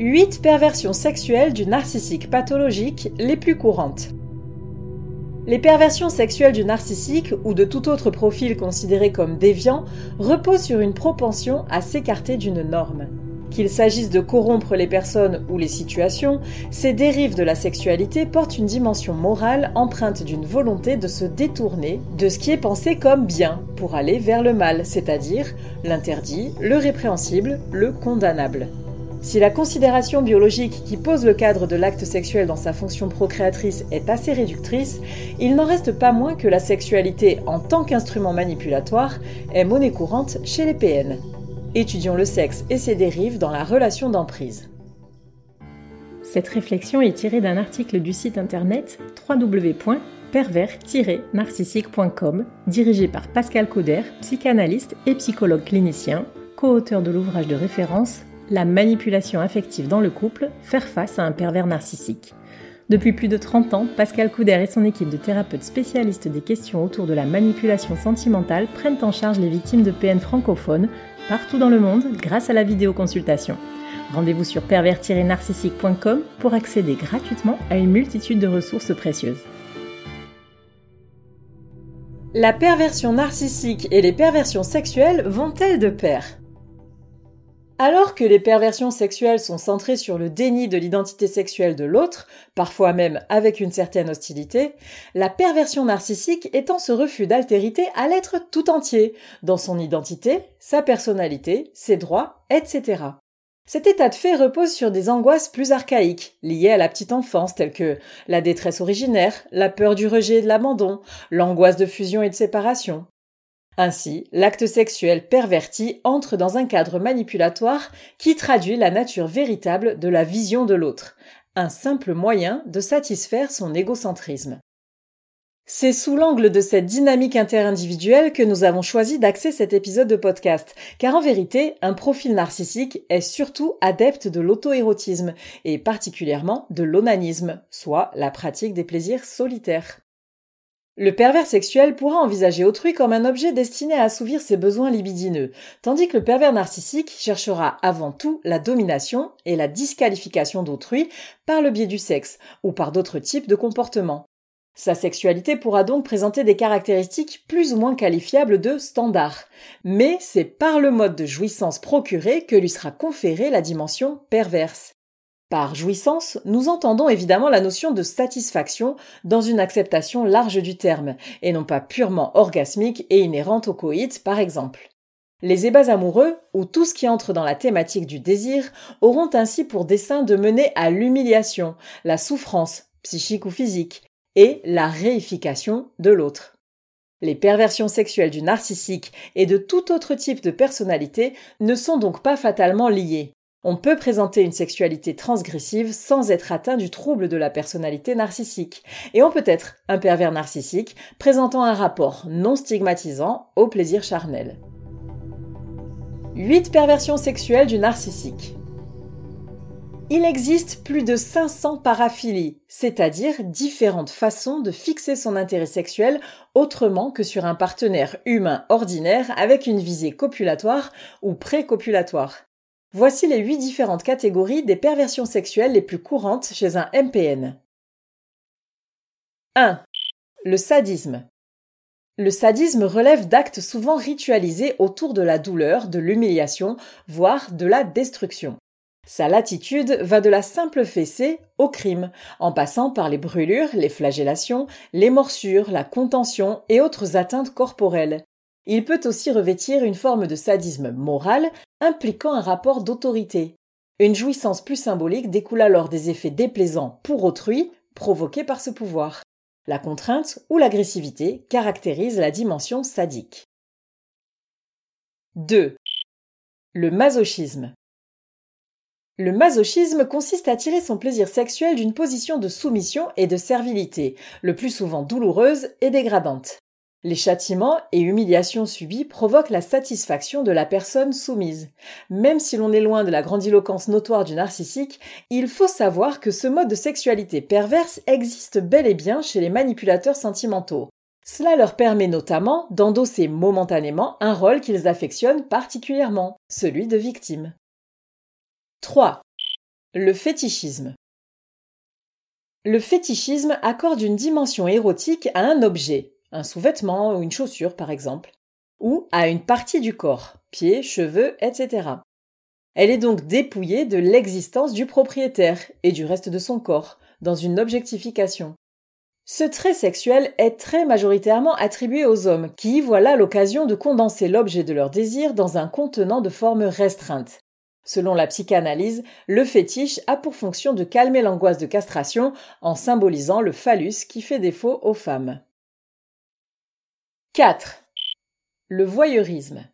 8 perversions sexuelles du narcissique pathologique les plus courantes. Les perversions sexuelles du narcissique ou de tout autre profil considéré comme déviant reposent sur une propension à s'écarter d'une norme. Qu'il s'agisse de corrompre les personnes ou les situations, ces dérives de la sexualité portent une dimension morale empreinte d'une volonté de se détourner de ce qui est pensé comme bien pour aller vers le mal, c'est-à-dire l'interdit, le répréhensible, le condamnable. Si la considération biologique qui pose le cadre de l'acte sexuel dans sa fonction procréatrice est assez réductrice, il n'en reste pas moins que la sexualité en tant qu'instrument manipulatoire est monnaie courante chez les PN. Étudions le sexe et ses dérives dans la relation d'emprise. Cette réflexion est tirée d'un article du site internet www.pervers-narcissique.com dirigé par Pascal Cauder, psychanalyste et psychologue clinicien, co-auteur de l'ouvrage de référence la manipulation affective dans le couple, faire face à un pervers narcissique. Depuis plus de 30 ans, Pascal Couder et son équipe de thérapeutes spécialistes des questions autour de la manipulation sentimentale prennent en charge les victimes de PN francophones partout dans le monde grâce à la vidéoconsultation. Rendez-vous sur pervers-narcissique.com pour accéder gratuitement à une multitude de ressources précieuses. La perversion narcissique et les perversions sexuelles vont-elles de pair? Alors que les perversions sexuelles sont centrées sur le déni de l'identité sexuelle de l'autre, parfois même avec une certaine hostilité, la perversion narcissique étant ce refus d'altérité à l'être tout entier, dans son identité, sa personnalité, ses droits, etc. Cet état de fait repose sur des angoisses plus archaïques, liées à la petite enfance, telles que la détresse originaire, la peur du rejet et de l'abandon, l'angoisse de fusion et de séparation, ainsi, l'acte sexuel perverti entre dans un cadre manipulatoire qui traduit la nature véritable de la vision de l'autre, un simple moyen de satisfaire son égocentrisme. C'est sous l'angle de cette dynamique interindividuelle que nous avons choisi d'axer cet épisode de podcast, car en vérité, un profil narcissique est surtout adepte de l'auto-érotisme, et particulièrement de l'onanisme, soit la pratique des plaisirs solitaires. Le pervers sexuel pourra envisager autrui comme un objet destiné à assouvir ses besoins libidineux, tandis que le pervers narcissique cherchera avant tout la domination et la disqualification d'autrui par le biais du sexe ou par d'autres types de comportements. Sa sexualité pourra donc présenter des caractéristiques plus ou moins qualifiables de standard, mais c'est par le mode de jouissance procuré que lui sera conférée la dimension perverse. Par jouissance, nous entendons évidemment la notion de satisfaction dans une acceptation large du terme, et non pas purement orgasmique et inhérente au coït, par exemple. Les ébats amoureux, ou tout ce qui entre dans la thématique du désir, auront ainsi pour dessein de mener à l'humiliation, la souffrance, psychique ou physique, et la réification de l'autre. Les perversions sexuelles du narcissique et de tout autre type de personnalité ne sont donc pas fatalement liées. On peut présenter une sexualité transgressive sans être atteint du trouble de la personnalité narcissique. Et on peut être un pervers narcissique présentant un rapport non stigmatisant au plaisir charnel. 8 perversions sexuelles du narcissique. Il existe plus de 500 paraphilies, c'est-à-dire différentes façons de fixer son intérêt sexuel autrement que sur un partenaire humain ordinaire avec une visée copulatoire ou précopulatoire. Voici les huit différentes catégories des perversions sexuelles les plus courantes chez un MPN. 1. Le sadisme. Le sadisme relève d'actes souvent ritualisés autour de la douleur, de l'humiliation, voire de la destruction. Sa latitude va de la simple fessée au crime, en passant par les brûlures, les flagellations, les morsures, la contention et autres atteintes corporelles. Il peut aussi revêtir une forme de sadisme moral impliquant un rapport d'autorité. Une jouissance plus symbolique découle alors des effets déplaisants pour autrui provoqués par ce pouvoir. La contrainte ou l'agressivité caractérisent la dimension sadique. 2. Le masochisme. Le masochisme consiste à tirer son plaisir sexuel d'une position de soumission et de servilité, le plus souvent douloureuse et dégradante. Les châtiments et humiliations subis provoquent la satisfaction de la personne soumise. Même si l'on est loin de la grandiloquence notoire du narcissique, il faut savoir que ce mode de sexualité perverse existe bel et bien chez les manipulateurs sentimentaux. Cela leur permet notamment d'endosser momentanément un rôle qu'ils affectionnent particulièrement, celui de victime. 3. Le fétichisme. Le fétichisme accorde une dimension érotique à un objet, un sous-vêtement ou une chaussure par exemple, ou à une partie du corps, pieds, cheveux, etc. Elle est donc dépouillée de l'existence du propriétaire et du reste de son corps, dans une objectification. Ce trait sexuel est très majoritairement attribué aux hommes, qui y voient là l'occasion de condenser l'objet de leur désir dans un contenant de forme restreinte. Selon la psychanalyse, le fétiche a pour fonction de calmer l'angoisse de castration en symbolisant le phallus qui fait défaut aux femmes. 4. Le voyeurisme.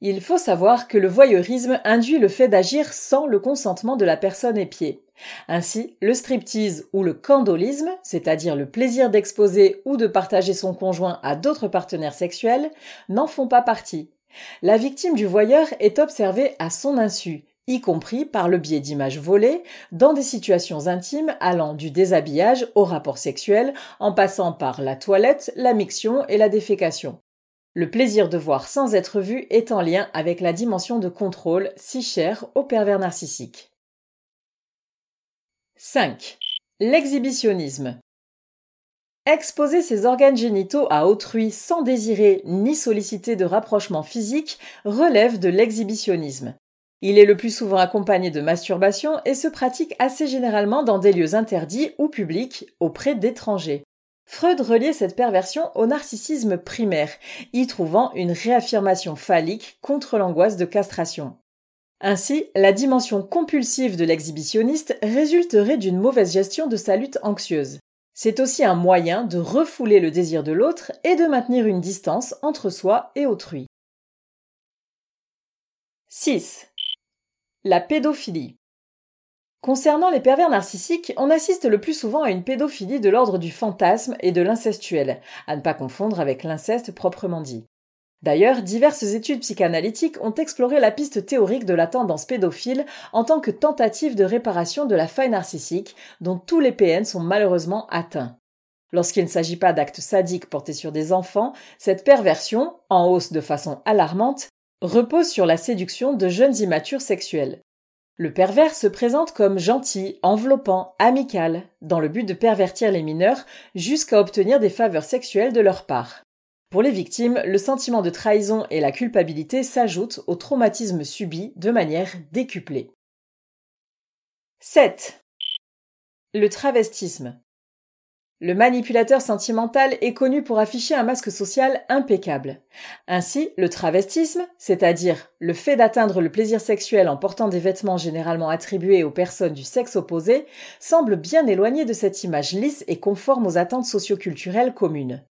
Il faut savoir que le voyeurisme induit le fait d'agir sans le consentement de la personne épiée. Ainsi, le striptease ou le candolisme, c'est-à-dire le plaisir d'exposer ou de partager son conjoint à d'autres partenaires sexuels, n'en font pas partie. La victime du voyeur est observée à son insu, y compris par le biais d'images volées, dans des situations intimes allant du déshabillage au rapport sexuel, en passant par la toilette, la miction et la défécation. Le plaisir de voir sans être vu est en lien avec la dimension de contrôle si chère au pervers narcissique. 5. L'exhibitionnisme. Exposer ses organes génitaux à autrui sans désirer ni solliciter de rapprochement physique relève de l'exhibitionnisme. Il est le plus souvent accompagné de masturbation et se pratique assez généralement dans des lieux interdits ou publics auprès d'étrangers. Freud reliait cette perversion au narcissisme primaire, y trouvant une réaffirmation phallique contre l'angoisse de castration. Ainsi, la dimension compulsive de l'exhibitionniste résulterait d'une mauvaise gestion de sa lutte anxieuse. C'est aussi un moyen de refouler le désir de l'autre et de maintenir une distance entre soi et autrui. 6. La pédophilie. Concernant les pervers narcissiques, on assiste le plus souvent à une pédophilie de l'ordre du fantasme et de l'incestuel, à ne pas confondre avec l'inceste proprement dit. D'ailleurs, diverses études psychanalytiques ont exploré la piste théorique de la tendance pédophile en tant que tentative de réparation de la faille narcissique dont tous les PN sont malheureusement atteints. Lorsqu'il ne s'agit pas d'actes sadiques portés sur des enfants, cette perversion, en hausse de façon alarmante, repose sur la séduction de jeunes immatures sexuels. Le pervers se présente comme gentil, enveloppant, amical, dans le but de pervertir les mineurs jusqu'à obtenir des faveurs sexuelles de leur part. Pour les victimes, le sentiment de trahison et la culpabilité s'ajoutent au traumatisme subi de manière décuplée. 7. Le travestisme. Le manipulateur sentimental est connu pour afficher un masque social impeccable. Ainsi, le travestisme, c'est-à-dire le fait d'atteindre le plaisir sexuel en portant des vêtements généralement attribués aux personnes du sexe opposé, semble bien éloigné de cette image lisse et conforme aux attentes socioculturelles communes.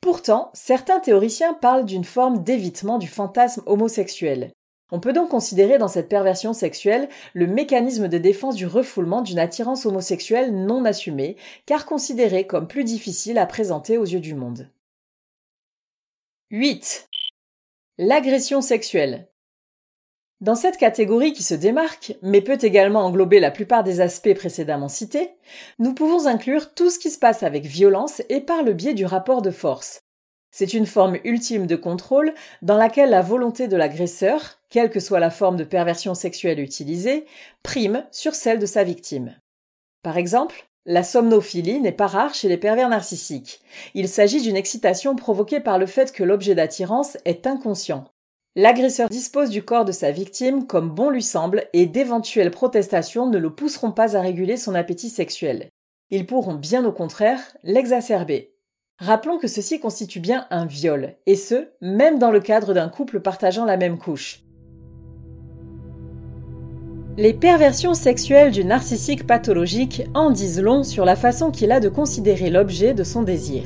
Pourtant, certains théoriciens parlent d'une forme d'évitement du fantasme homosexuel. On peut donc considérer dans cette perversion sexuelle le mécanisme de défense du refoulement d'une attirance homosexuelle non assumée, car considérée comme plus difficile à présenter aux yeux du monde. 8. L'agression sexuelle. Dans cette catégorie qui se démarque, mais peut également englober la plupart des aspects précédemment cités, nous pouvons inclure tout ce qui se passe avec violence et par le biais du rapport de force. C'est une forme ultime de contrôle dans laquelle la volonté de l'agresseur, quelle que soit la forme de perversion sexuelle utilisée, prime sur celle de sa victime. Par exemple, la somnophilie n'est pas rare chez les pervers narcissiques. Il s'agit d'une excitation provoquée par le fait que l'objet d'attirance est inconscient. L'agresseur dispose du corps de sa victime comme bon lui semble et d'éventuelles protestations ne le pousseront pas à réguler son appétit sexuel. Ils pourront bien au contraire l'exacerber. Rappelons que ceci constitue bien un viol, et ce, même dans le cadre d'un couple partageant la même couche. Les perversions sexuelles du narcissique pathologique en disent long sur la façon qu'il a de considérer l'objet de son désir.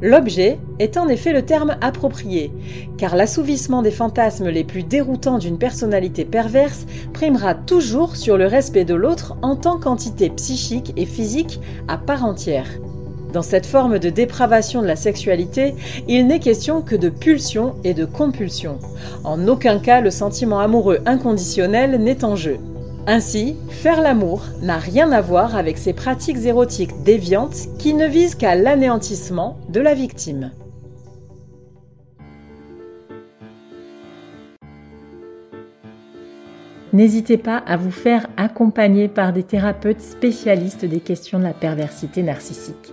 L'objet est en effet le terme approprié, car l'assouvissement des fantasmes les plus déroutants d'une personnalité perverse primera toujours sur le respect de l'autre en tant qu'entité psychique et physique à part entière. Dans cette forme de dépravation de la sexualité, il n'est question que de pulsion et de compulsion. En aucun cas le sentiment amoureux inconditionnel n'est en jeu. Ainsi, faire l'amour n'a rien à voir avec ces pratiques érotiques déviantes qui ne visent qu'à l'anéantissement de la victime. n'hésitez pas à vous faire accompagner par des thérapeutes spécialistes des questions de la perversité narcissique.